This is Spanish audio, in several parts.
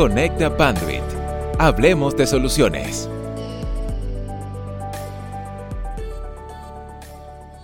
Conecta Panduit. Hablemos de soluciones.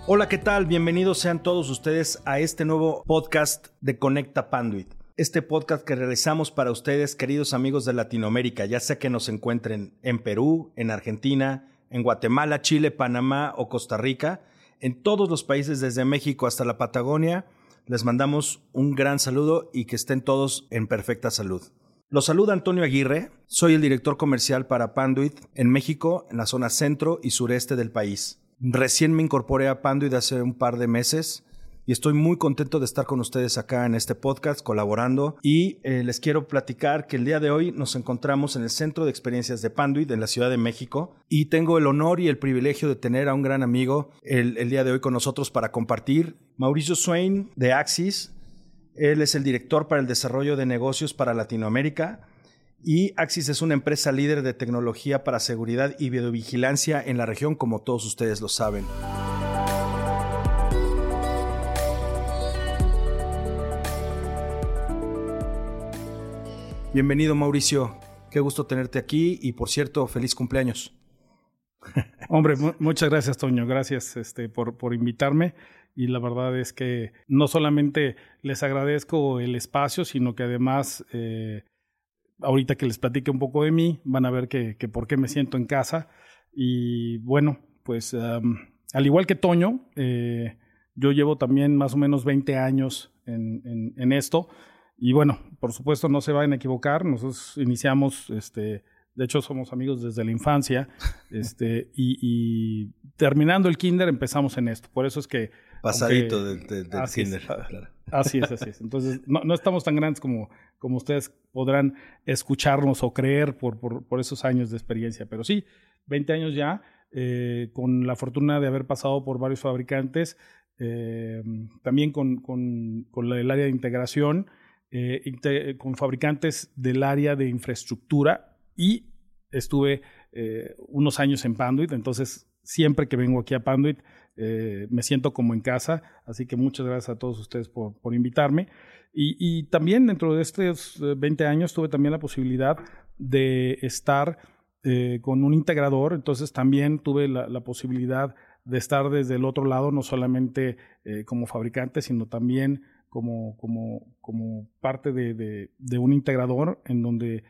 Hola, ¿qué tal? Bienvenidos sean todos ustedes a este nuevo podcast de Conecta Panduit. Este podcast que realizamos para ustedes, queridos amigos de Latinoamérica, ya sea que nos encuentren en Perú, en Argentina, en Guatemala, Chile, Panamá o Costa Rica, en todos los países desde México hasta la Patagonia, les mandamos un gran saludo y que estén todos en perfecta salud. Los saluda Antonio Aguirre, soy el director comercial para Panduit en México, en la zona centro y sureste del país. Recién me incorporé a Panduit hace un par de meses y estoy muy contento de estar con ustedes acá en este podcast colaborando y eh, les quiero platicar que el día de hoy nos encontramos en el Centro de Experiencias de Panduit en la Ciudad de México y tengo el honor y el privilegio de tener a un gran amigo el, el día de hoy con nosotros para compartir, Mauricio Swain de Axis. Él es el director para el desarrollo de negocios para Latinoamérica y Axis es una empresa líder de tecnología para seguridad y videovigilancia en la región, como todos ustedes lo saben. Bienvenido Mauricio, qué gusto tenerte aquí y por cierto, feliz cumpleaños. Hombre, muchas gracias Toño, gracias este, por, por invitarme y la verdad es que no solamente les agradezco el espacio, sino que además, eh, ahorita que les platique un poco de mí, van a ver que, que por qué me siento en casa. Y bueno, pues al igual que Toño, eh, yo llevo también más o menos 20 años en, en, en esto. Y bueno, por supuesto no se van a equivocar, nosotros iniciamos, este, de hecho somos amigos desde la infancia, este, y, terminando el kinder empezamos en esto, por eso es que... Pasadito del, kinder. Así es, así es. Entonces, no, no, estamos tan grandes como, como ustedes podrán escucharnos o creer por, por, por esos años de experiencia, pero sí, 20 años ya, eh, con la fortuna de haber pasado por varios fabricantes, eh, también con, con, con el área de integración, eh, con fabricantes del área de infraestructura y estuve unos años en Panduit, entonces siempre que vengo aquí a Panduit eh, me siento como en casa, así que muchas gracias a todos ustedes por, por invitarme. Y, también dentro de estos 20 eh, años tuve también la posibilidad de estar eh, con un integrador, entonces también tuve la, posibilidad de estar desde el otro lado, no solamente como fabricante, sino también como, como, como parte de, de, un integrador en donde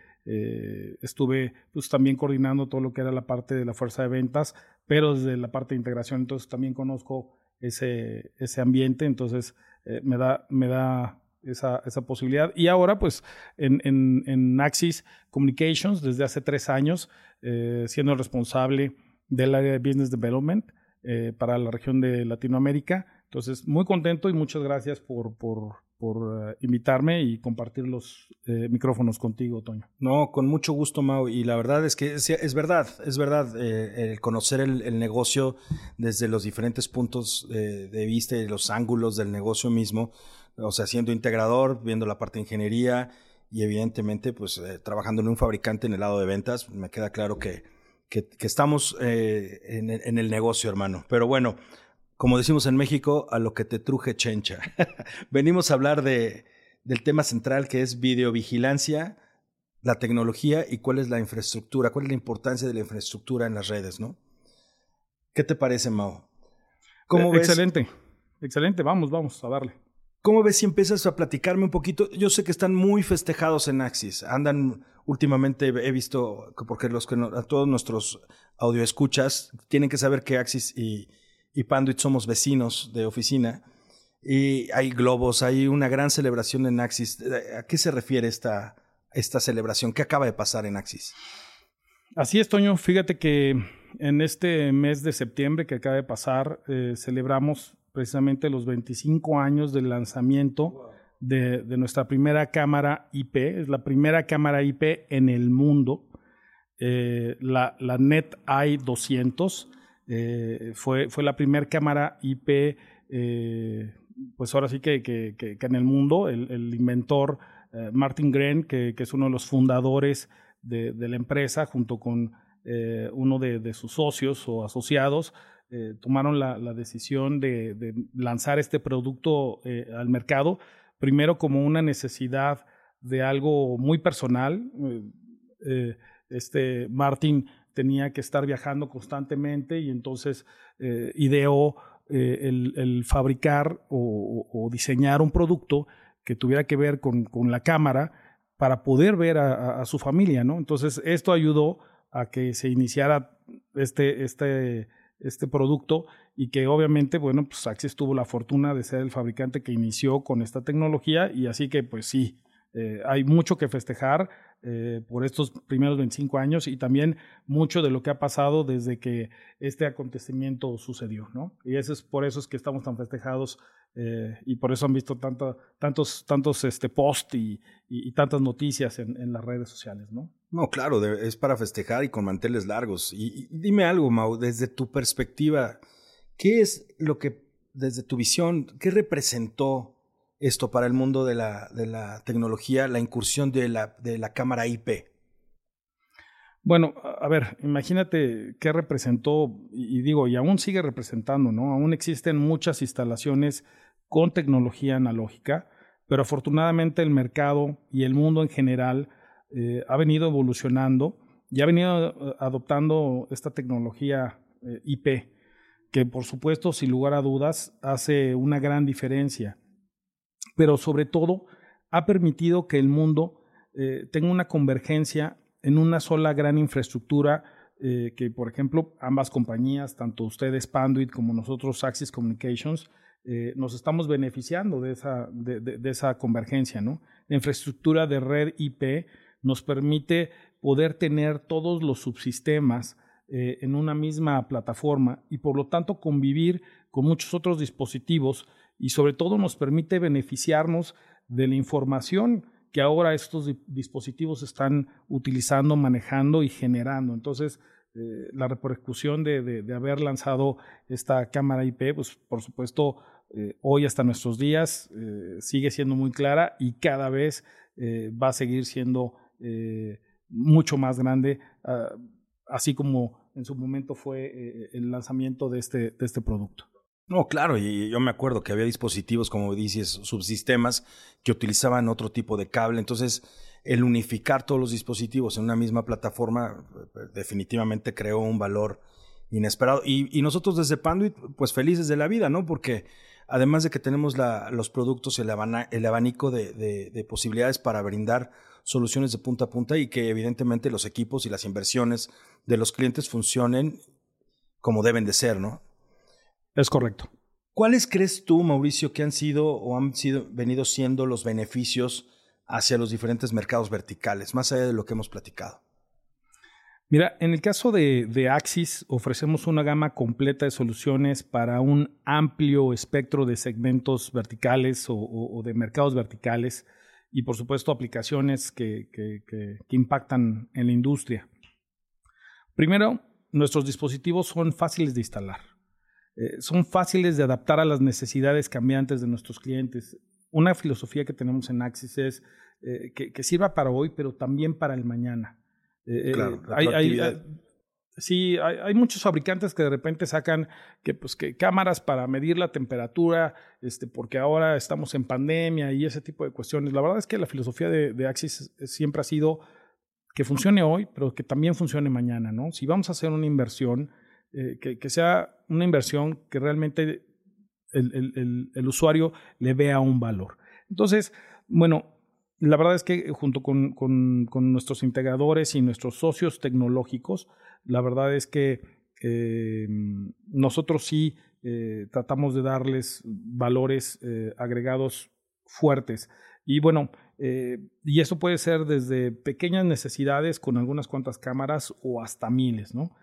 estuve pues, también coordinando todo lo que era la parte de la fuerza de ventas, pero desde la parte de integración, entonces también conozco ese, ese ambiente, entonces eh, me da, me da esa, esa, posibilidad. Y ahora, pues, en, en, en, Axis Communications, desde hace tres años, eh, siendo responsable del área de Business Development eh, para la región de Latinoamérica. Entonces, muy contento y muchas gracias por, por, por uh, invitarme y compartir los eh, micrófonos contigo, Toño. No, con mucho gusto, Mau. Y la verdad es que es, es verdad, es verdad, eh, el conocer el, negocio desde los diferentes puntos de, vista y los ángulos del negocio mismo, o sea, siendo integrador, viendo la parte de ingeniería y evidentemente, pues, eh, trabajando en un fabricante en el lado de ventas, me queda claro que, que, estamos eh, en el negocio, hermano. Pero bueno, como decimos en México, a lo que te truje chencha. Venimos a hablar de, del tema central que es videovigilancia, la tecnología y cuál es la infraestructura, cuál es la importancia de la infraestructura en las redes, ¿no? ¿Qué te parece, Mao? ¿Cómo eh, ves? Excelente, excelente, vamos, vamos a darle. ¿Cómo ves si empiezas a platicarme un poquito? Yo sé que están muy festejados en Axis. Andan últimamente, he visto, porque los que no, a todos nuestros audioescuchas tienen que saber que Axis y, y Panduit somos vecinos de oficina. Y hay globos, hay una gran celebración en Axis. ¿A qué se refiere esta, esta celebración? ¿Qué acaba de pasar en Axis? Así es, Toño. Fíjate que en este mes de septiembre que acaba de pasar, eh, celebramos precisamente los 25 años del lanzamiento de, nuestra primera cámara IP. Es la primera cámara IP en el mundo, eh, la, la NetEye 200. Eh, fue, fue la primera cámara IP, eh, pues ahora sí que, que, que, que en el mundo, el, inventor eh, Martin Gren, que, es uno de los fundadores de, la empresa, junto con uno de, sus socios o asociados, tomaron la, decisión de, de, lanzar este producto al mercado, primero como una necesidad de algo muy personal. Este Martin tenía que estar viajando constantemente y entonces ideó el, fabricar o, diseñar un producto que tuviera que ver con, la cámara para poder ver a, a, su familia, ¿no? Entonces esto ayudó a que se iniciara este, este, este producto y que obviamente, bueno, pues Axis tuvo la fortuna de ser el fabricante que inició con esta tecnología y así que pues sí, eh, hay mucho que festejar eh, por estos primeros 25 años y también mucho de lo que ha pasado desde que este acontecimiento sucedió, ¿no? Y eso es por eso es que estamos tan festejados eh, y por eso han visto tantos, tantos este, posts y, tantas noticias en, las redes sociales, ¿no? No, claro, es para festejar y con manteles largos. Y, dime algo, Mau, desde tu perspectiva, ¿qué es lo que, desde tu visión, qué representó esto para el mundo de la, de la tecnología, la incursión de la, de la cámara IP? Bueno, a ver, imagínate qué representó, y digo, y aún sigue representando, ¿no? Aún existen muchas instalaciones con tecnología analógica, pero afortunadamente el mercado y el mundo en general eh, ha venido evolucionando y ha venido eh, adoptando esta tecnología eh, IP, que por supuesto, sin lugar a dudas, hace una gran diferencia, pero sobre todo ha permitido que el mundo tenga una convergencia en una sola gran infraestructura que, por ejemplo, ambas compañías, tanto ustedes Panduit como nosotros Axis Communications, eh, nos estamos beneficiando de esa, de, esa convergencia. ¿no? La infraestructura de red IP nos permite poder tener todos los subsistemas eh, en una misma plataforma y por lo tanto convivir con muchos otros dispositivos y sobre todo nos permite beneficiarnos de la información que ahora estos dispositivos están utilizando, manejando y generando. Entonces, eh, la repercusión de, de, haber lanzado esta cámara IP, pues por supuesto eh, hoy hasta nuestros días eh, sigue siendo muy clara y cada vez va a seguir siendo mucho más grande, ah, así como en su momento fue el lanzamiento de este, de este producto. No, claro, y yo me acuerdo que había dispositivos, como dices, subsistemas que utilizaban otro tipo de cable. Entonces, el unificar todos los dispositivos en una misma plataforma definitivamente creó un valor inesperado. Y, y nosotros desde Panduit, pues felices de la vida, ¿no? Porque además de que tenemos los productos, el, el abanico de, posibilidades para brindar soluciones de punta a punta y que evidentemente los equipos y las inversiones de los clientes funcionen como deben de ser, ¿no? Es correcto. ¿Cuáles crees tú, Mauricio, que han sido o han sido, venido siendo los beneficios hacia los diferentes mercados verticales, más allá de lo que hemos platicado? Mira, en el caso de, Axis ofrecemos una gama completa de soluciones para un amplio espectro de segmentos verticales o, de mercados verticales y por supuesto aplicaciones que, impactan en la industria. Primero, nuestros dispositivos son fáciles de instalar. Eh, son fáciles de adaptar a las necesidades cambiantes de nuestros clientes. Una filosofía que tenemos en Axis es eh, que sirva para hoy, pero también para el mañana. Eh, claro, hay, hay, sí, hay, muchos fabricantes que de repente sacan que, pues, que cámaras para medir la temperatura, este, porque ahora estamos en pandemia y ese tipo de cuestiones. La verdad es que la filosofía de, Axis siempre ha sido que funcione hoy, pero que también funcione mañana, ¿no? Si vamos a hacer una inversión, eh, que, sea una inversión que realmente el, el, el, usuario le vea un valor. Entonces, bueno, la verdad es que junto con, nuestros integradores y nuestros socios tecnológicos, la verdad es que eh, nosotros sí eh, tratamos de darles valores agregados fuertes. Y bueno, y eso puede ser desde pequeñas necesidades con algunas cuantas cámaras o hasta miles, ¿no?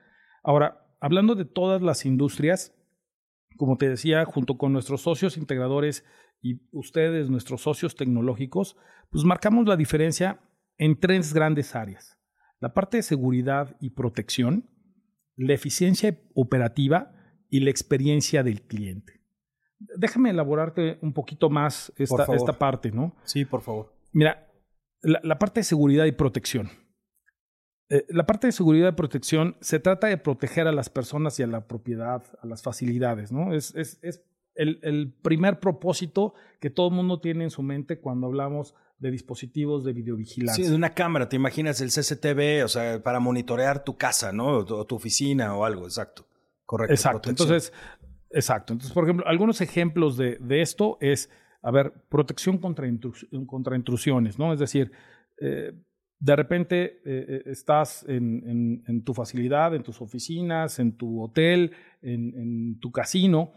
Ahora, hablando de todas las industrias, como te decía, junto con nuestros socios integradores y ustedes, nuestros socios tecnológicos, pues marcamos la diferencia en tres grandes áreas. La parte de seguridad y protección, la eficiencia operativa y la experiencia del cliente. Déjame elaborarte un poquito más esta, esta parte, ¿no? Sí, por favor. Mira, la, parte de seguridad y protección. Eh, la parte de seguridad y protección se trata de proteger a las personas y a la propiedad, a las facilidades, ¿no? Es, es, es el, primer propósito que todo el mundo tiene en su mente cuando hablamos de dispositivos de videovigilancia. Sí, de una cámara, te imaginas el CCTV, o sea, para monitorear tu casa, ¿no? O tu, oficina o algo, exacto. Correcto. Exacto. Entonces, exacto. Entonces, por ejemplo, algunos ejemplos de, esto es, a ver, protección contra, contra intrusiones, ¿no? Es decir, eh, de repente eh, eh, estás en, tu facilidad, en tus oficinas, en tu hotel, en, tu casino,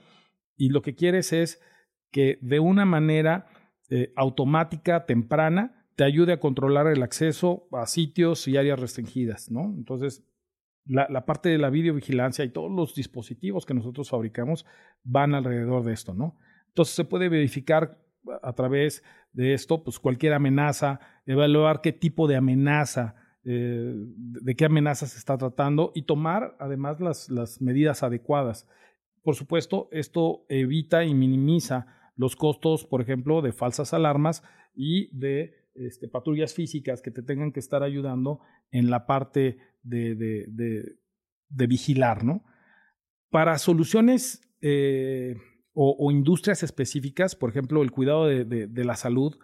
y lo que quieres es que de una manera eh, automática, temprana, te ayude a controlar el acceso a sitios y áreas restringidas, ¿no? Entonces, la, la, parte de la videovigilancia y todos los dispositivos que nosotros fabricamos van alrededor de esto, ¿no? Entonces se puede verificar a través de esto, pues cualquier amenaza, evaluar qué tipo de amenaza, eh, de qué amenaza se está tratando y tomar además las, las medidas adecuadas. Por supuesto, esto evita y minimiza los costos, por ejemplo, de falsas alarmas y de este, patrullas físicas que te tengan que estar ayudando en la parte de, de, de, vigilar, ¿no? Para soluciones eh, o, industrias específicas, por ejemplo, el cuidado de, la salud,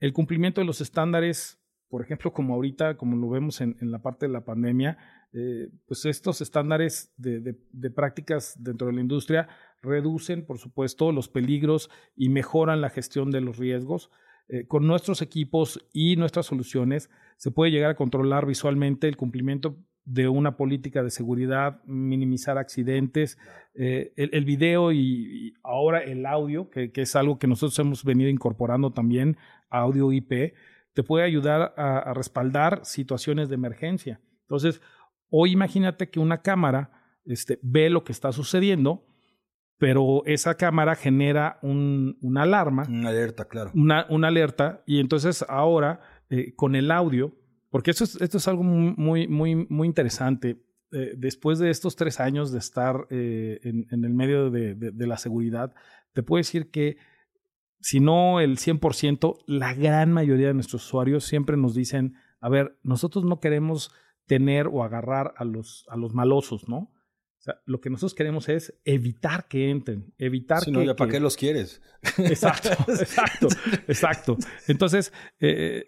el cumplimiento de los estándares, por ejemplo, como ahorita, como lo vemos en, la parte de la pandemia, eh, pues estos estándares de, prácticas dentro de la industria reducen, por supuesto, los peligros y mejoran la gestión de los riesgos. Eh, con nuestros equipos y nuestras soluciones se puede llegar a controlar visualmente el cumplimiento de una política de seguridad, minimizar accidentes, eh, el, video y, ahora el audio, que, es algo que nosotros hemos venido incorporando también, audio IP, te puede ayudar a, respaldar situaciones de emergencia. Entonces, hoy imagínate que una cámara este, ve lo que está sucediendo, pero esa cámara genera un, una alarma. Una alerta, claro. Una, una alerta, y entonces ahora eh, con el audio porque esto es, esto es algo muy, muy, muy interesante. Eh, después de estos tres años de estar eh, en, el medio de, de, la seguridad, te puedo decir que, si no el 100%, la gran mayoría de nuestros usuarios siempre nos dicen, a ver, nosotros no queremos tener o agarrar a los, a los malosos, ¿no? O sea, lo que nosotros queremos es evitar que entren, evitar que... No, ya ¿para qué los quieres? Exacto, exacto, exacto. Entonces, eh,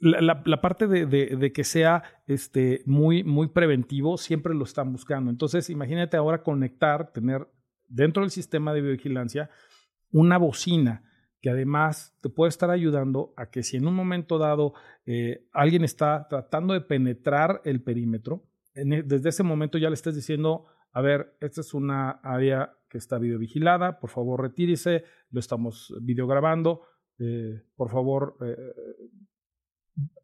la, parte de, que sea este, muy, muy preventivo siempre lo están buscando. Entonces, imagínate ahora conectar, tener dentro del sistema de biovigilancia una bocina que además te puede estar ayudando a que si en un momento dado eh, alguien está tratando de penetrar el perímetro, e, desde ese momento ya le estés diciendo, a ver, esta es una área que está videovigilada, por favor retírese, lo estamos videograbando, eh, por favor eh,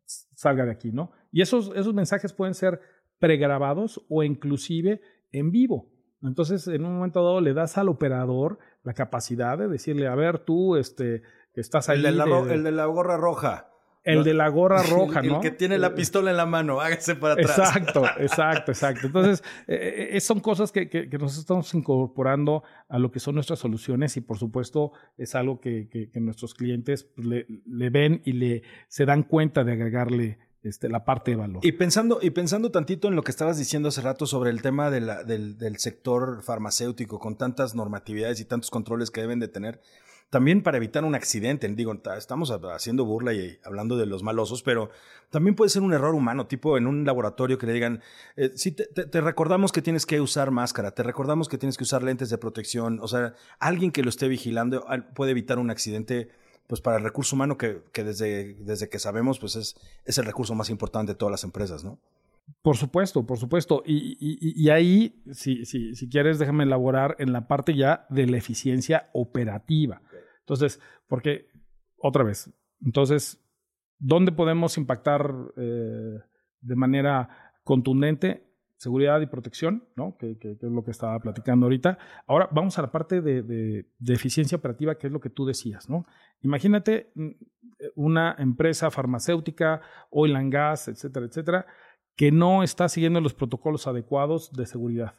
salga de aquí, ¿no? Y esos, esos mensajes pueden ser pregrabados o inclusive en vivo. Entonces, en un momento dado le das al operador la capacidad de decirle, a ver, tú, este, que estás ahí. El de la, el de la gorra roja. El de la gorra roja, ¿no? El que tiene la pistola en la mano, hágase para atrás. Exacto, exacto, exacto. Entonces, eh, eh, son cosas que, que, nos estamos incorporando a lo que son nuestras soluciones y, por supuesto, es algo que, que nuestros clientes pues, le, le, ven y le se dan cuenta de agregarle este, la parte de valor. Y pensando, y pensando tantito en lo que estabas diciendo hace rato sobre el tema de la, del, del sector farmacéutico, con tantas normatividades y tantos controles que deben de tener, también para evitar un accidente. Digo, estamos haciendo burla y hablando de los malosos, pero también puede ser un error humano, tipo en un laboratorio que le digan, eh, sí, te, recordamos que tienes que usar máscara, te recordamos que tienes que usar lentes de protección, o sea, alguien que lo esté vigilando puede evitar un accidente pues para el recurso humano que, desde, desde que sabemos pues es, es el recurso más importante de todas las empresas, ¿no? Por supuesto, por supuesto. Y, ahí, si, si, quieres, déjame elaborar en la parte ya de la eficiencia operativa. Entonces, porque, otra vez, entonces, ¿dónde podemos impactar eh, de manera contundente? Seguridad y protección, ¿no? Que, es lo que estaba platicando ahorita. Ahora vamos a la parte de, eficiencia operativa, que es lo que tú decías, ¿no? Imagínate mm, una empresa farmacéutica, oil and gas, etcétera, etcétera, que no está siguiendo los protocolos adecuados de seguridad.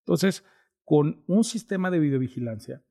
Entonces, con un sistema de videovigilancia,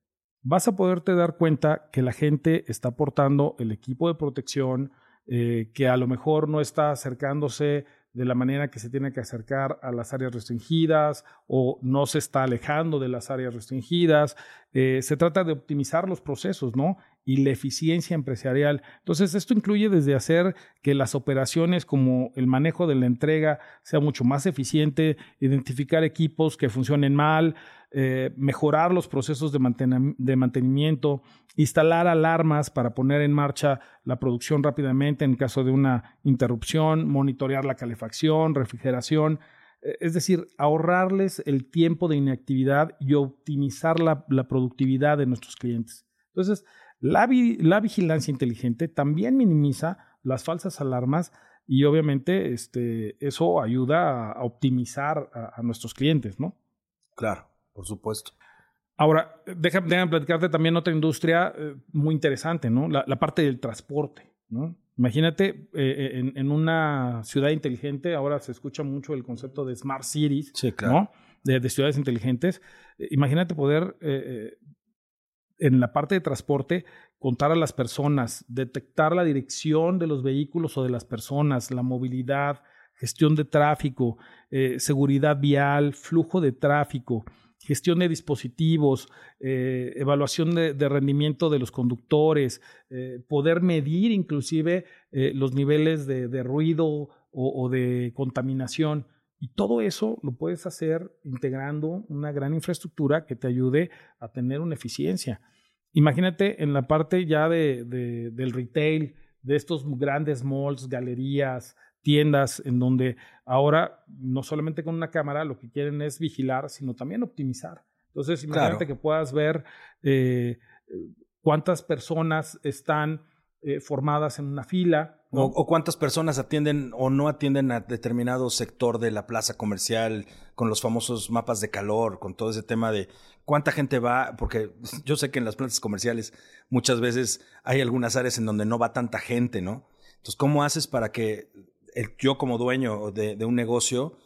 vas a poderte dar cuenta que la gente está aportando el equipo de protección, eh, que a lo mejor no está acercándose de la manera que se tiene que acercar a las áreas restringidas o no se está alejando de las áreas restringidas. Eh, se trata de optimizar los procesos, ¿no? Y la eficiencia empresarial. Entonces, esto incluye desde hacer que las operaciones como el manejo de la entrega sea mucho más eficiente, identificar equipos que funcionen mal, eh, mejorar los procesos de, mantenimiento, instalar alarmas para poner en marcha la producción rápidamente en caso de una interrupción, monitorear la calefacción, refrigeración, eh, es decir, ahorrarles el tiempo de inactividad y optimizar la, productividad de nuestros clientes. Entonces, la, vigilancia inteligente también minimiza las falsas alarmas y obviamente este, eso ayuda a, optimizar a, a nuestros clientes, ¿no? Claro. Por supuesto. Ahora, déjame, platicarte también otra industria eh, muy interesante, ¿no? La, parte del transporte, ¿no? Imagínate, eh, en, una ciudad inteligente, ahora se escucha mucho el concepto de smart cities, ¿no? De, ciudades inteligentes. Eh, imagínate poder, en la parte de transporte, contar a las personas, detectar la dirección de los vehículos o de las personas, la movilidad, gestión de tráfico, seguridad vial, flujo de tráfico, gestión de dispositivos, eh, evaluación de, rendimiento de los conductores, eh, poder medir inclusive eh, los niveles de, ruido o, de contaminación. Y todo eso lo puedes hacer integrando una gran infraestructura que te ayude a tener una eficiencia. Imagínate en la parte ya de, del retail, de estos grandes malls, galerías, tiendas en donde ahora no solamente con una cámara lo que quieren es vigilar, sino también optimizar. Entonces, imagínate que puedas ver eh, cuántas personas están eh, formadas en una fila. O, cuántas personas atienden o no atienden a determinado sector de la plaza comercial con los famosos mapas de calor, con todo ese tema de cuánta gente va, porque yo sé que en las plazas comerciales muchas veces hay algunas áreas en donde no va tanta gente, ¿no? Entonces, ¿cómo haces para que yo como dueño de, un negocio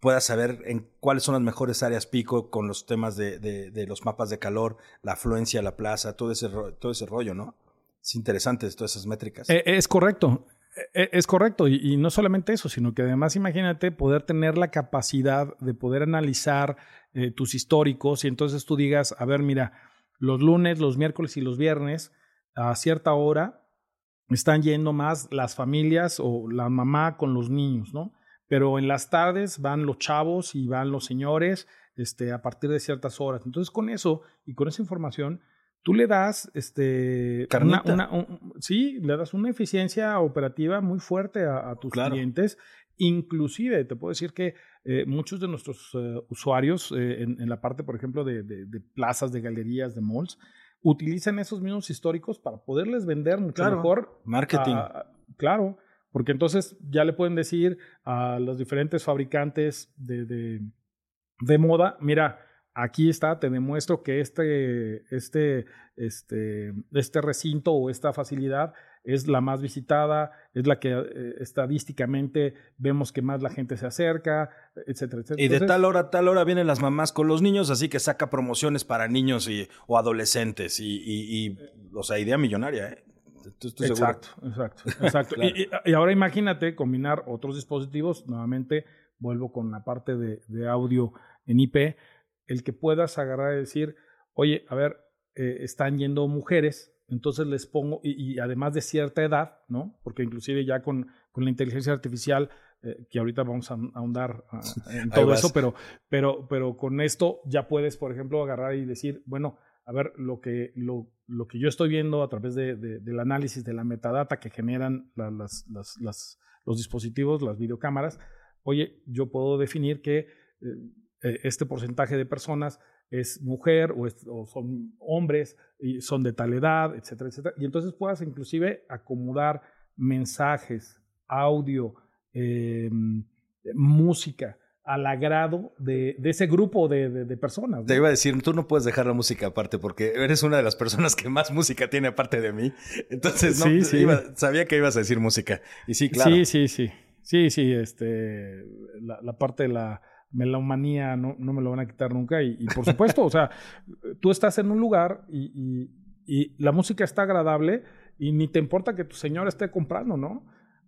pueda saber en cuáles son las mejores áreas pico con los temas de, los mapas de calor, la afluencia a la plaza, todo ese, todo ese rollo, ¿no? Es interesante todas esas métricas. Eh, es correcto. Eh, es correcto, y, no solamente eso, sino que además imagínate poder tener la capacidad de poder analizar eh, tus históricos y entonces tú digas, a ver, mira, los lunes, los miércoles y los viernes a cierta hora están yendo más las familias o la mamá con los niños, ¿no? Pero en las tardes van los chavos y van los señores este, a partir de ciertas horas. Entonces, con eso y con esa información, tú le das este una, sí le das una eficiencia operativa muy fuerte a, tus clientes inclusive te puedo decir que eh, muchos de nuestros eh, usuarios eh, en, la parte por ejemplo de, de, plazas de galerías de malls utilizan esos mismos históricos para poderles vender mucho mejor. Marketing. claro, porque entonces ya le pueden decir a los diferentes fabricantes de, de, moda, mira, aquí está, te demuestro que este, este, este, este recinto o esta facilidad es la más visitada, es la que eh, estadísticamente vemos que más la gente se acerca, etcétera, etcétera. Y de tal hora a tal hora vienen las mamás con los niños, así que saca promociones para niños y, o adolescentes y, y, o sea, idea millonaria, ¿eh? exacto, exacto, exacto, y, ahora imagínate combinar otros dispositivos, nuevamente vuelvo con la parte de, de audio en IP, el que puedas agarrar y decir, oye, a ver, eh, están yendo mujeres, entonces les pongo, y, además de cierta edad, ¿no? Porque inclusive ya con, con la inteligencia artificial, eh, que ahorita vamos a ahondar ah, en todo eso, pero, pero, pero con esto ya puedes, por ejemplo, agarrar y decir, bueno, a ver, lo que, lo, lo que yo estoy viendo a través de, del análisis de la metadata que generan las, las, las, los dispositivos, las videocámaras, oye, yo puedo definir que eh, este porcentaje de personas es mujer o, son hombres y son de tal edad, etcétera, etcétera. Y entonces puedas inclusive acomodar mensajes, audio, em, música al agrado de, ese grupo de, personas. Te iba a decir, tú no puedes dejar la música aparte porque eres una de las personas que más música tiene aparte de mí. Entonces, no, sabía que ibas a decir música. Y sí, claro. Sí, sí, sí. Sí, sí, este, la parte de la melomanía no, no me lo van a quitar nunca. Y, por supuesto, o sea, tú estás en un lugar y, y, la música está agradable y ni te importa que tu señor esté comprando, ¿no?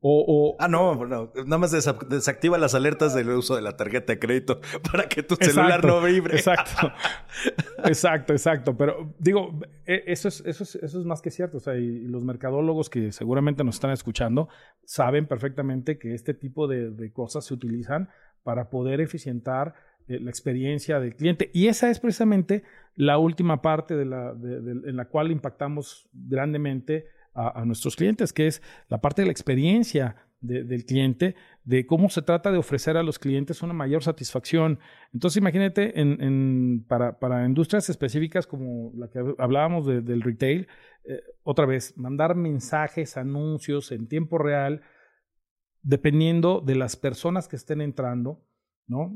O, ah, no, no, nada más desactiva las alertas del uso de la tarjeta de crédito para que tu celular no vibre. Exacto, exacto, exacto. Pero digo, e, eso es, eso es, eso es más que cierto. O sea, y los mercadólogos que seguramente nos están escuchando saben perfectamente que este tipo de, cosas se utilizan para poder eficientar eh, la experiencia del cliente. Y esa es precisamente la última parte en la cual impactamos grandemente a, nuestros clientes, que es la parte de la experiencia del cliente, de cómo se trata de ofrecer a los clientes una mayor satisfacción. Entonces, imagínate, en, para, para, industrias específicas como la que hablábamos del retail, eh, otra vez, mandar mensajes, anuncios en tiempo real, dependiendo de las personas que estén entrando.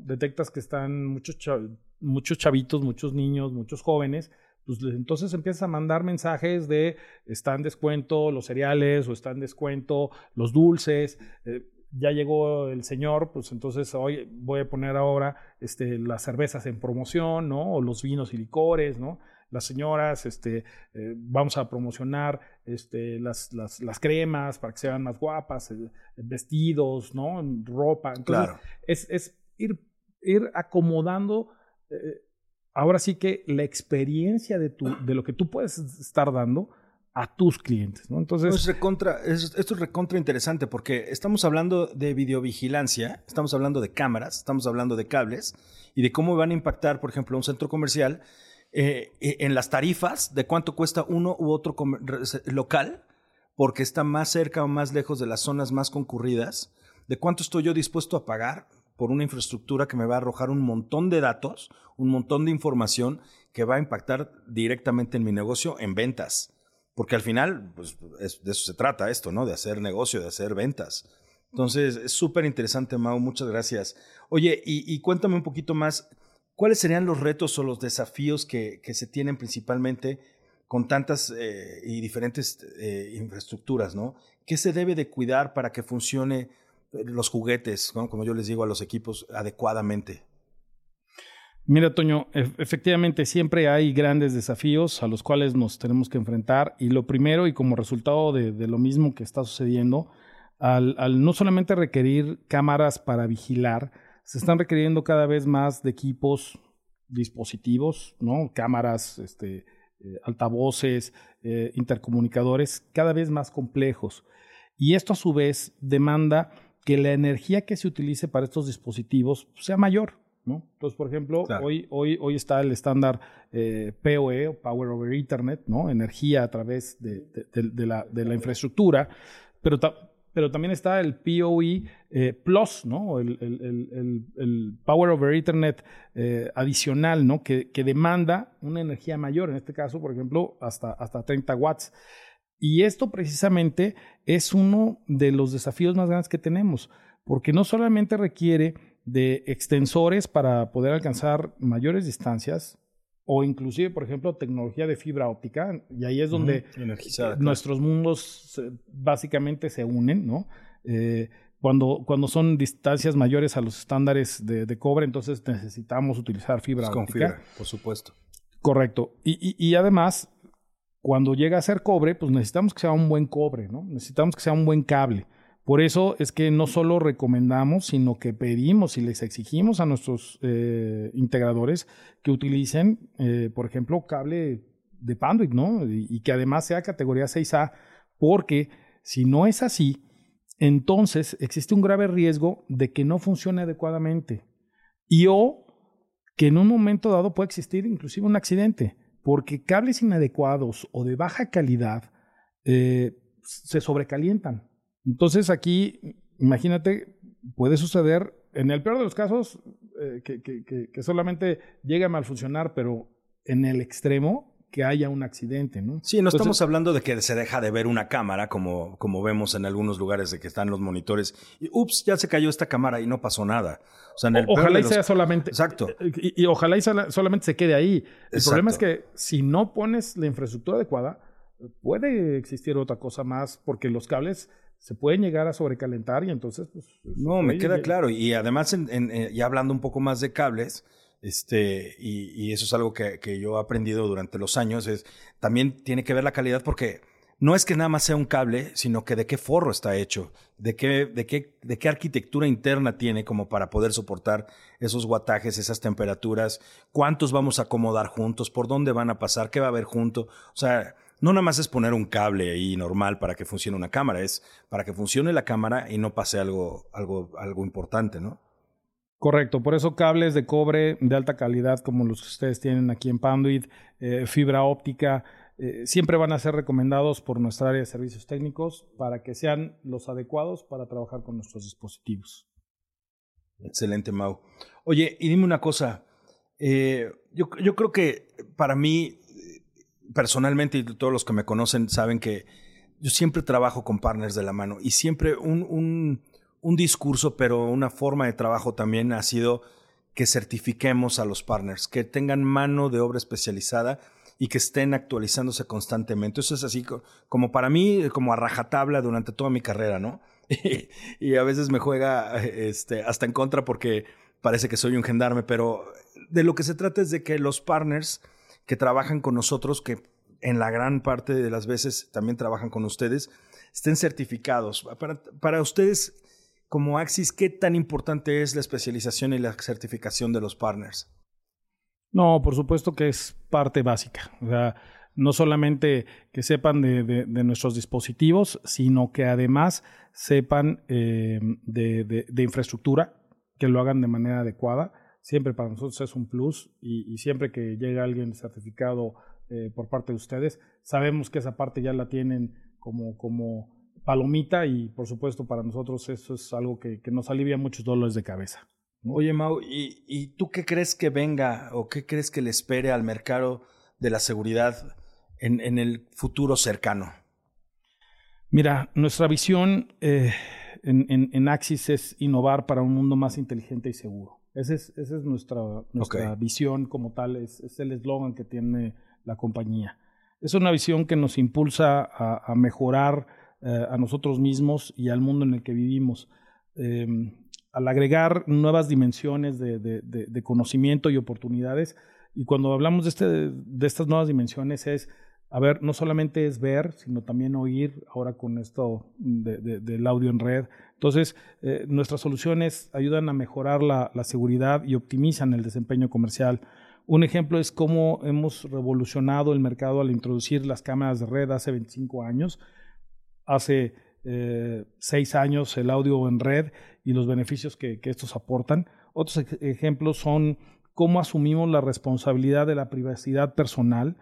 Detectas que están muchos, chavitos, muchos niños, muchos jóvenes, pues entonces empiezas a mandar mensajes de está en descuento los cereales o está en descuento los dulces. Eh, ya llegó el señor, pues entonces hoy voy a poner ahora este, las cervezas en promoción, ¿no? O los vinos y licores, ¿no? Las señoras, este, eh, vamos a promocionar este, las, las, las, cremas para que sean más guapas, eh, vestidos, ¿no? Ropa. Entonces, claro. es, es ir, ir acomodando ahora sí que la experiencia de, tu, de lo que tú puedes estar dando a tus clientes, ¿no? Entonces... esto es recontra interesante porque estamos hablando de videovigilancia, estamos hablando de cámaras, estamos hablando de cables y de cómo van a impactar, por ejemplo, un centro comercial eh, e, en las tarifas de cuánto cuesta uno u otro local porque está más cerca o más lejos de las zonas más concurridas, de cuánto estoy yo dispuesto a pagar por una infraestructura que me va a arrojar un montón de datos, un montón de información que va a impactar directamente en mi negocio en ventas. Porque al final, pues de eso se trata esto, ¿no? De hacer negocio, de hacer ventas. Entonces, es súper interesante, Mau, muchas gracias. Oye, y, cuéntame un poquito más, ¿cuáles serían los retos o los desafíos que, se tienen principalmente con tantas eh, y diferentes eh, infraestructuras, ¿no? ¿Qué se debe de cuidar para que funcione los juguetes, como yo les digo a los equipos, adecuadamente? Mira, Toño, efectivamente siempre hay grandes desafíos a los cuales nos tenemos que enfrentar y lo primero y como resultado de, lo mismo que está sucediendo, al, no solamente requerir cámaras para vigilar, se están requiriendo cada vez más de equipos, dispositivos, ¿no? cámaras, este, eh, altavoces, eh, intercomunicadores, cada vez más complejos. Y esto a su vez demanda que la energía que se utilice para estos dispositivos sea mayor. ¿no? Entonces, por ejemplo, hoy, hoy, hoy está el estándar eh, PoE, Power over Ethernet, ¿no? energía a través de, de, la, de la, infraestructura, pero, pero también está el PoE eh, Plus, ¿no? el, Power over Ethernet eh, adicional, ¿no? Que, que, demanda una energía mayor, en este caso, por ejemplo, hasta, hasta 30 watts. Y esto precisamente es uno de los desafíos más grandes que tenemos, porque no solamente requiere de extensores para poder alcanzar mayores distancias, o inclusive, por ejemplo, tecnología de fibra óptica, y ahí es donde nuestros mundos básicamente se unen, ¿no? Eh, cuando, cuando son distancias mayores a los estándares de, cobre, entonces necesitamos utilizar fibra óptica. Con fibra, por supuesto. Correcto. Y, y, y además, cuando llega a ser cobre, pues necesitamos que sea un buen cobre, ¿no? Necesitamos que sea un buen cable. Por eso es que no solo recomendamos, sino que pedimos y les exigimos a nuestros eh, integradores que utilicen, eh, por ejemplo, cable de Panduit, ¿no? Y, que además sea categoría 6A, porque si no es así, entonces existe un grave riesgo de que no funcione adecuadamente y o que en un momento dado puede existir inclusive un accidente porque cables inadecuados o de baja calidad eh, se sobrecalientan. Entonces aquí, imagínate, puede suceder, en el peor de los casos, eh, que, que, solamente llegue a mal funcionar, pero en el extremo que haya un accidente, ¿no? Sí, no estamos hablando de que se deja de ver una cámara como, como vemos en algunos lugares de que están los monitores y ups, ya se cayó esta cámara y no pasó nada. O sea, en el ojalá y sea solamente. Exacto. Y, ojalá y solamente se quede ahí. El problema es que si no pones la infraestructura adecuada, puede existir otra cosa más porque los cables se pueden llegar a sobrecalentar y entonces pues, no me queda claro y además en, eh, ya hablando un poco más de cables este, y, eso es algo que, yo he aprendido durante los años, es también tiene que ver la calidad porque no es que nada más sea un cable, sino que de qué forro está hecho, de qué, de qué, de qué arquitectura interna tiene como para poder soportar esos guatajes, esas temperaturas, cuántos vamos a acomodar juntos, por dónde van a pasar, qué va a haber junto. O sea, no nada más es poner un cable ahí normal para que funcione una cámara, es para que funcione la cámara y no pase algo, algo, algo importante, ¿no? Correcto, por eso cables de cobre de alta calidad como los que ustedes tienen aquí en Panduit, eh, fibra óptica, eh, siempre van a ser recomendados por nuestra área de servicios técnicos para que sean los adecuados para trabajar con nuestros dispositivos. Excelente, Mau. Oye, y dime una cosa, eh, yo, yo, creo que para mí, personalmente, y todos los que me conocen saben que yo siempre trabajo con partners de la mano y siempre un, un, un discurso, pero una forma de trabajo también ha sido que certifiquemos a los partners, que tengan mano de obra especializada y que estén actualizándose constantemente. Eso es así como para mí, como a rajatabla durante toda mi carrera, ¿no? y a veces me juega este, hasta en contra porque parece que soy un gendarme, pero de lo que se trata es de que los partners que trabajan con nosotros, que en la gran parte de las veces también trabajan con ustedes, estén certificados. Para, ustedes, como Axis, ¿qué tan importante es la especialización y la certificación de los partners? No, por supuesto que es parte básica. O sea, no solamente que sepan de, nuestros dispositivos, sino que además sepan eh, de, infraestructura, que lo hagan de manera adecuada. Siempre para nosotros es un plus y, siempre que llega alguien certificado eh, por parte de ustedes, sabemos que esa parte ya la tienen como, como palomita y por supuesto para nosotros eso es algo que, que nos alivia muchos dolores de cabeza. Oye, Mau, ¿y, tú qué crees que venga o qué crees que le espere al mercado de la seguridad en, el futuro cercano? Mira, nuestra visión eh, en, Axis es innovar para un mundo más inteligente y seguro. Esa es, esa es nuestra, nuestra visión como tal, es, el eslogan que tiene la compañía. Es una visión que nos impulsa a, mejorar eh, a nosotros mismos y al mundo en el que vivimos. Em, al agregar nuevas dimensiones de, conocimiento y oportunidades. Y cuando hablamos de, este, de estas nuevas dimensiones es, a ver, no solamente es ver, sino también oír ahora con esto del audio en red. Entonces, eh, nuestras soluciones ayudan a mejorar la, seguridad y optimizan el desempeño comercial. Un ejemplo es cómo hemos revolucionado el mercado al introducir las cámaras de red hace 25 años. Hace eh, seis años el audio en red y los beneficios que, estos aportan. Otros ejemplos son cómo asumimos la responsabilidad de la privacidad personal,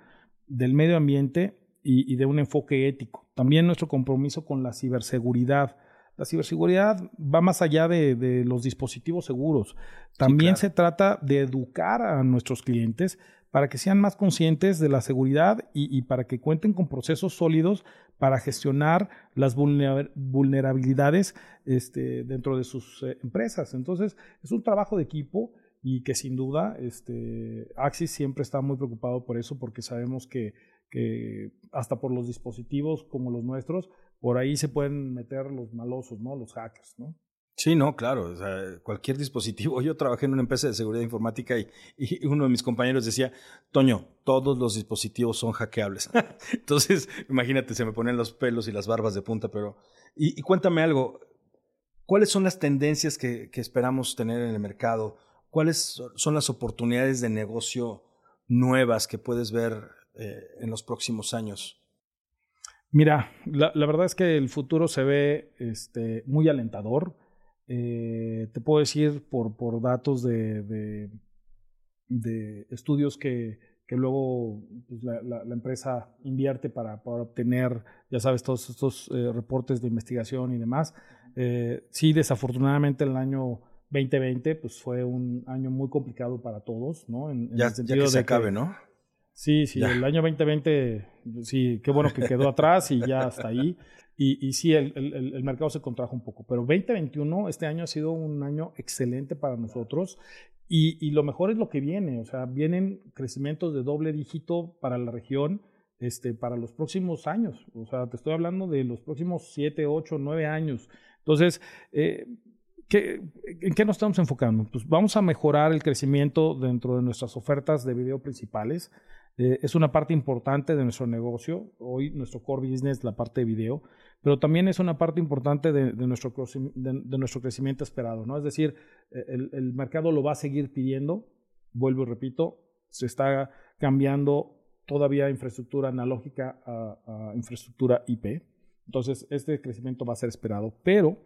del medio ambiente y, de un enfoque ético. También nuestro compromiso con la ciberseguridad. La ciberseguridad va más allá de, los dispositivos seguros. También se trata de educar a nuestros clientes para que sean más conscientes de la seguridad y, para que cuenten con procesos sólidos para gestionar las vulnerabilidades este, dentro de sus eh, empresas. Entonces, es un trabajo de equipo y que sin duda este, Axis siempre está muy preocupado por eso porque sabemos que, que hasta por los dispositivos como los nuestros, por ahí se pueden meter los malosos, ¿no? Los hackers, ¿no? Sí, no, claro. O sea, cualquier dispositivo. Yo trabajé en una empresa de seguridad informática y, y, uno de mis compañeros decía, Toño, todos los dispositivos son hackeables. Entonces, imagínate, se me ponen los pelos y las barbas de punta, pero... Y, cuéntame algo, ¿cuáles son las tendencias que, que, esperamos tener en el mercado? ¿Cuáles son las oportunidades de negocio nuevas que puedes ver eh, en los próximos años? Mira, la, la, verdad es que el futuro se ve este, muy alentador eh, te puedo decir por, por datos de, de, estudios que, que luego pues, la, la, empresa invierte para, para, obtener, ya sabes, todos estos eh, reportes de investigación y demás. Eh, sí, desafortunadamente el año 2020 pues fue un año muy complicado para todos, ¿no? En, ya, el que se acabe, ¿no? Sí, sí, el año 2020, sí, qué bueno que quedó atrás y ya hasta ahí. Y, y sí, el, el, el, mercado se contrajo un poco, pero 2021, este año ha sido un año excelente para nosotros y, y, lo mejor es lo que viene, o sea, vienen crecimientos de doble dígito para la región este, para los próximos años, o sea, te estoy hablando de los próximos 7, 8, 9 años. Entonces, eh, ¿qué, ¿en qué nos estamos enfocando? Pues vamos a mejorar el crecimiento dentro de nuestras ofertas de video principales. eh, es una parte importante de nuestro negocio. Hoy nuestro core business, la parte de video, pero también es una parte importante de, nuestro, crecimiento esperado. ¿no? Es decir, eh, el, mercado lo va a seguir pidiendo. Vuelvo y repito, se está cambiando todavía infraestructura analógica a infraestructura IP. Entonces, este crecimiento va a ser esperado. Pero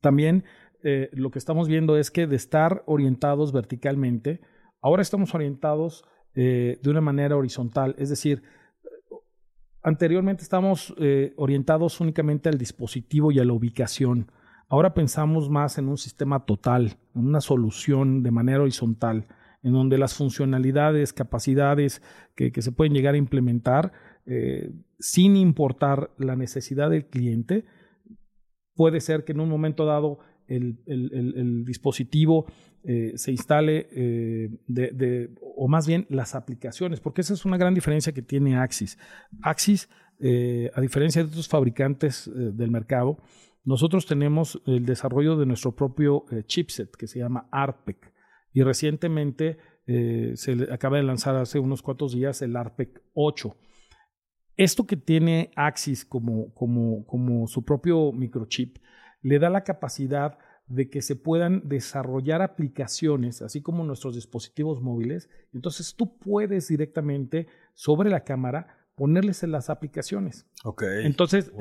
también eh, lo que estamos viendo es que de estar orientados verticalmente, ahora estamos orientados eh, de una manera horizontal, es decir, anteriormente estamos eh, orientados únicamente al dispositivo y a la ubicación. Ahora pensamos más en un sistema total, en una solución de manera horizontal, en donde las funcionalidades, capacidades que, se pueden llegar a implementar, sin importar la necesidad del cliente, puede ser que en un momento dado el, dispositivo eh, se instale eh, o más bien las aplicaciones, porque esa es una gran diferencia que tiene Axis. Axis, eh, a diferencia de otros fabricantes del mercado, nosotros tenemos el desarrollo de nuestro propio chipset que se llama ARPEC y recientemente se acaba de lanzar hace unos cuantos días el ARPEC 8. Esto que tiene Axis como, como, como su propio microchip le da la capacidad de que se puedan desarrollar aplicaciones, así como nuestros dispositivos móviles. Entonces tú puedes directamente sobre la cámara ponerles en las aplicaciones. Ok. Entonces,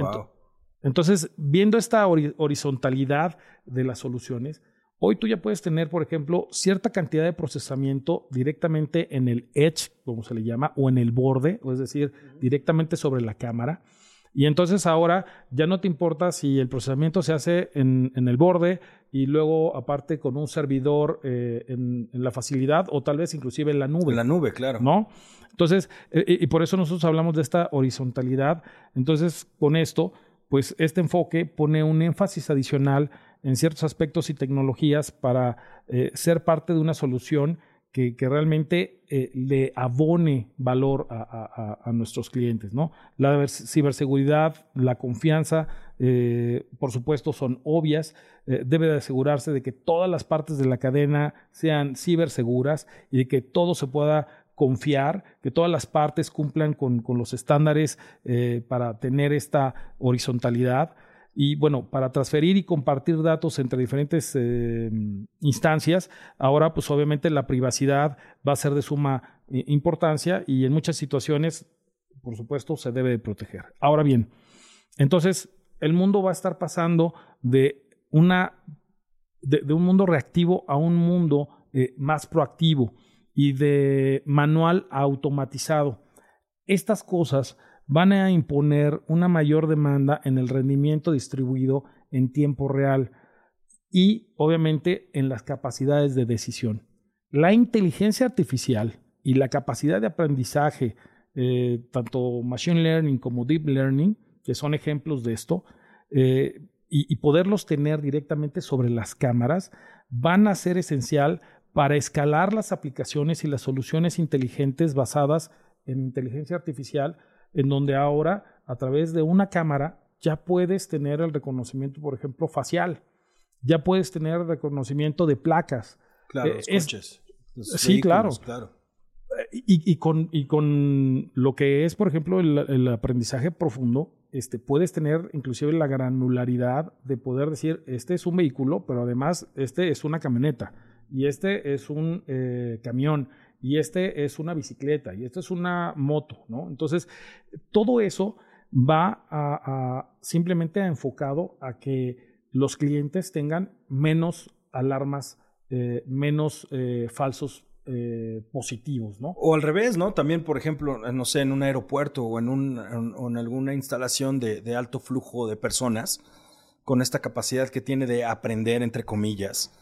entonces viendo esta horizontalidad de las soluciones, hoy tú ya puedes tener, por ejemplo, cierta cantidad de procesamiento directamente en el edge, como se le llama, o en el borde, o es decir, directamente sobre la cámara. Y entonces ahora ya no te importa si el procesamiento se hace en, el borde y luego aparte con un servidor eh, en, la facilidad o tal vez inclusive en la nube. En la nube, claro. ¿No? Entonces, eh, y por eso nosotros hablamos de esta horizontalidad. Entonces, con esto, pues este enfoque pone un énfasis adicional en ciertos aspectos y tecnologías para eh, ser parte de una solución que, realmente eh, le abone valor a, nuestros clientes. ¿no? La ciberseguridad, la confianza, eh, por supuesto, son obvias. Debe de asegurarse de que todas las partes de la cadena sean ciberseguras y de que todo se pueda confiar, que todas las partes cumplan con, con los estándares para tener esta horizontalidad. Y bueno, para transferir y compartir datos entre diferentes eh, instancias, ahora pues obviamente la privacidad va a ser de suma eh, importancia y en muchas situaciones, por supuesto, se debe de proteger. Ahora bien, entonces el mundo va a estar pasando de, una, de, un mundo reactivo a un mundo eh, más proactivo y de manual automatizado. Estas cosas van a imponer una mayor demanda en el rendimiento distribuido en tiempo real y obviamente en las capacidades de decisión. La inteligencia artificial y la capacidad de aprendizaje, eh, tanto machine learning como deep learning, que son ejemplos de esto, eh, y, y poderlos tener directamente sobre las cámaras, van a ser esencial para escalar las aplicaciones y las soluciones inteligentes basadas en inteligencia artificial en donde ahora a través de una cámara ya puedes tener el reconocimiento, por ejemplo, facial, ya puedes tener el reconocimiento de placas. Claro, los coches. sí, claro. claro. Y, con, y con lo que es, por ejemplo, el, aprendizaje profundo, este, puedes tener inclusive la granularidad de poder decir, este es un vehículo, pero además este es una camioneta y este es un eh, camión y este es una bicicleta y esta es una moto, ¿no? Entonces, todo eso va a, simplemente enfocado a que los clientes tengan menos alarmas, eh, menos eh, falsos eh, positivos, ¿no? O al revés, ¿no? También, por ejemplo, no sé, en un aeropuerto o en, un, en, alguna instalación de, de, alto flujo de personas, con esta capacidad que tiene de aprender, entre comillas,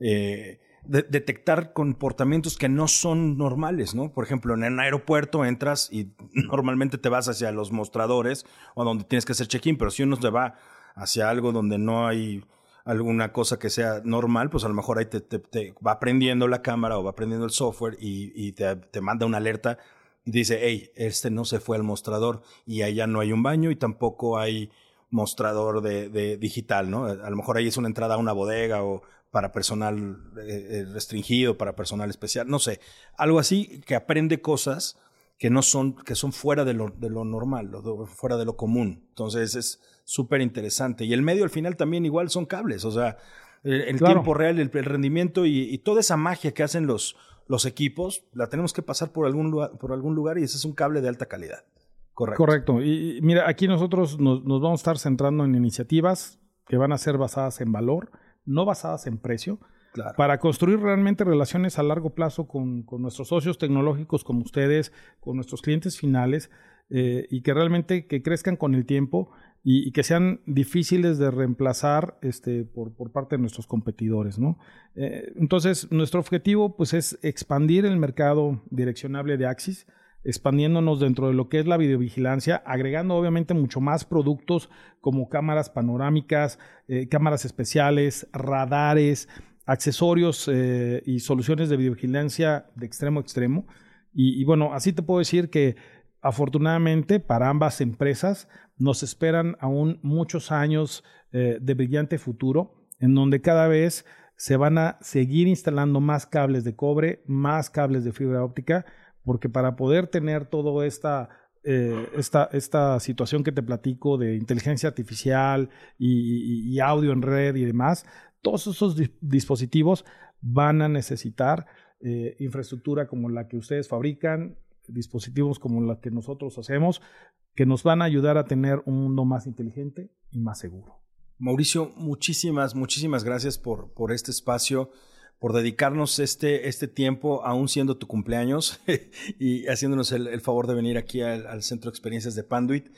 eh, detectar comportamientos que no son normales, ¿no? Por ejemplo, en un aeropuerto entras y normalmente te vas hacia los mostradores o donde tienes que hacer check-in, pero si uno te va hacia algo donde no hay alguna cosa que sea normal, pues a lo mejor ahí te, va aprendiendo la cámara o va aprendiendo el software y, te, manda una alerta y dice, hey, este no se fue al mostrador y allá no hay un baño y tampoco hay mostrador de, digital, ¿no? A lo mejor ahí es una entrada a una bodega o para personal eh, eh, restringido, para personal especial, no sé, algo así que aprende cosas que no son, que son fuera de lo, de lo normal, fuera de lo común. Entonces es súper interesante. Y el medio al final también igual son cables, o sea, el, tiempo real, el, rendimiento y, toda esa magia que hacen los, los equipos, la tenemos que pasar por algún, lugar, por algún lugar y ese es un cable de alta calidad. Correcto. Correcto. Y, mira, aquí nosotros nos, vamos a estar centrando en iniciativas que van a ser basadas en valor, no basadas en precio, para construir realmente relaciones a largo plazo con, nuestros socios tecnológicos como ustedes, con nuestros clientes finales, eh, y que realmente que crezcan con el tiempo y, que sean difíciles de reemplazar este, por, parte de nuestros competidores. ¿no? Eh, entonces, nuestro objetivo pues, es expandir el mercado direccionable de Axis, expandiéndonos dentro de lo que es la videovigilancia, agregando obviamente mucho más productos como cámaras panorámicas, eh, cámaras especiales, radares, accesorios eh, y soluciones de videovigilancia de extremo a extremo. Y, bueno, así te puedo decir que afortunadamente para ambas empresas nos esperan aún muchos años eh, de brillante futuro, en donde cada vez se van a seguir instalando más cables de cobre, más cables de fibra óptica, porque para poder tener toda esta, eh, esta, esta, situación que te platico de inteligencia artificial y, audio en red y demás, todos esos dispositivos van a necesitar eh, infraestructura como la que ustedes fabrican, dispositivos como los que nosotros hacemos, que nos van a ayudar a tener un mundo más inteligente y más seguro. Mauricio, muchísimas, muchísimas gracias por, por este espacio, por dedicarnos este, este tiempo, aún siendo tu cumpleaños, y haciéndonos el, favor de venir aquí al, Centro de Experiencias de Panduit.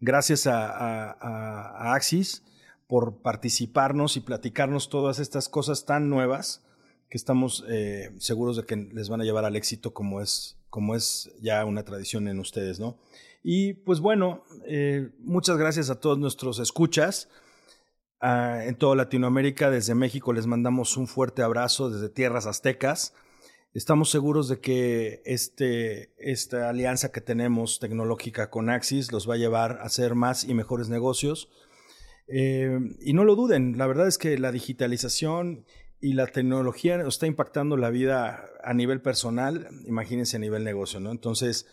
Gracias a, Axis por participarnos y platicarnos todas estas cosas tan nuevas que estamos eh, seguros de que les van a llevar al éxito como es, como es ya una tradición en ustedes, ¿no? Y pues bueno, eh, muchas gracias a todos nuestros escuchas. Ah, en toda Latinoamérica, desde México les mandamos un fuerte abrazo desde tierras aztecas. Estamos seguros de que este, esta alianza que tenemos tecnológica con Axis los va a llevar a hacer más y mejores negocios. Eh, y no lo duden, la verdad es que la digitalización y la tecnología está impactando la vida a nivel personal, imagínense a nivel negocio, ¿no? Entonces,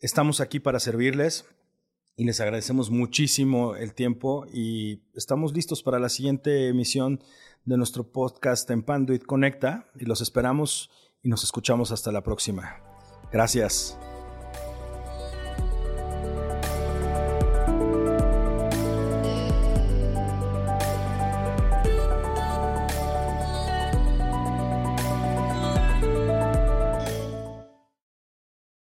Estamos aquí para servirles y les agradecemos muchísimo el tiempo y estamos listos para la siguiente emisión de nuestro podcast en Panduit Conecta y los esperamos y nos escuchamos hasta la próxima. Gracias.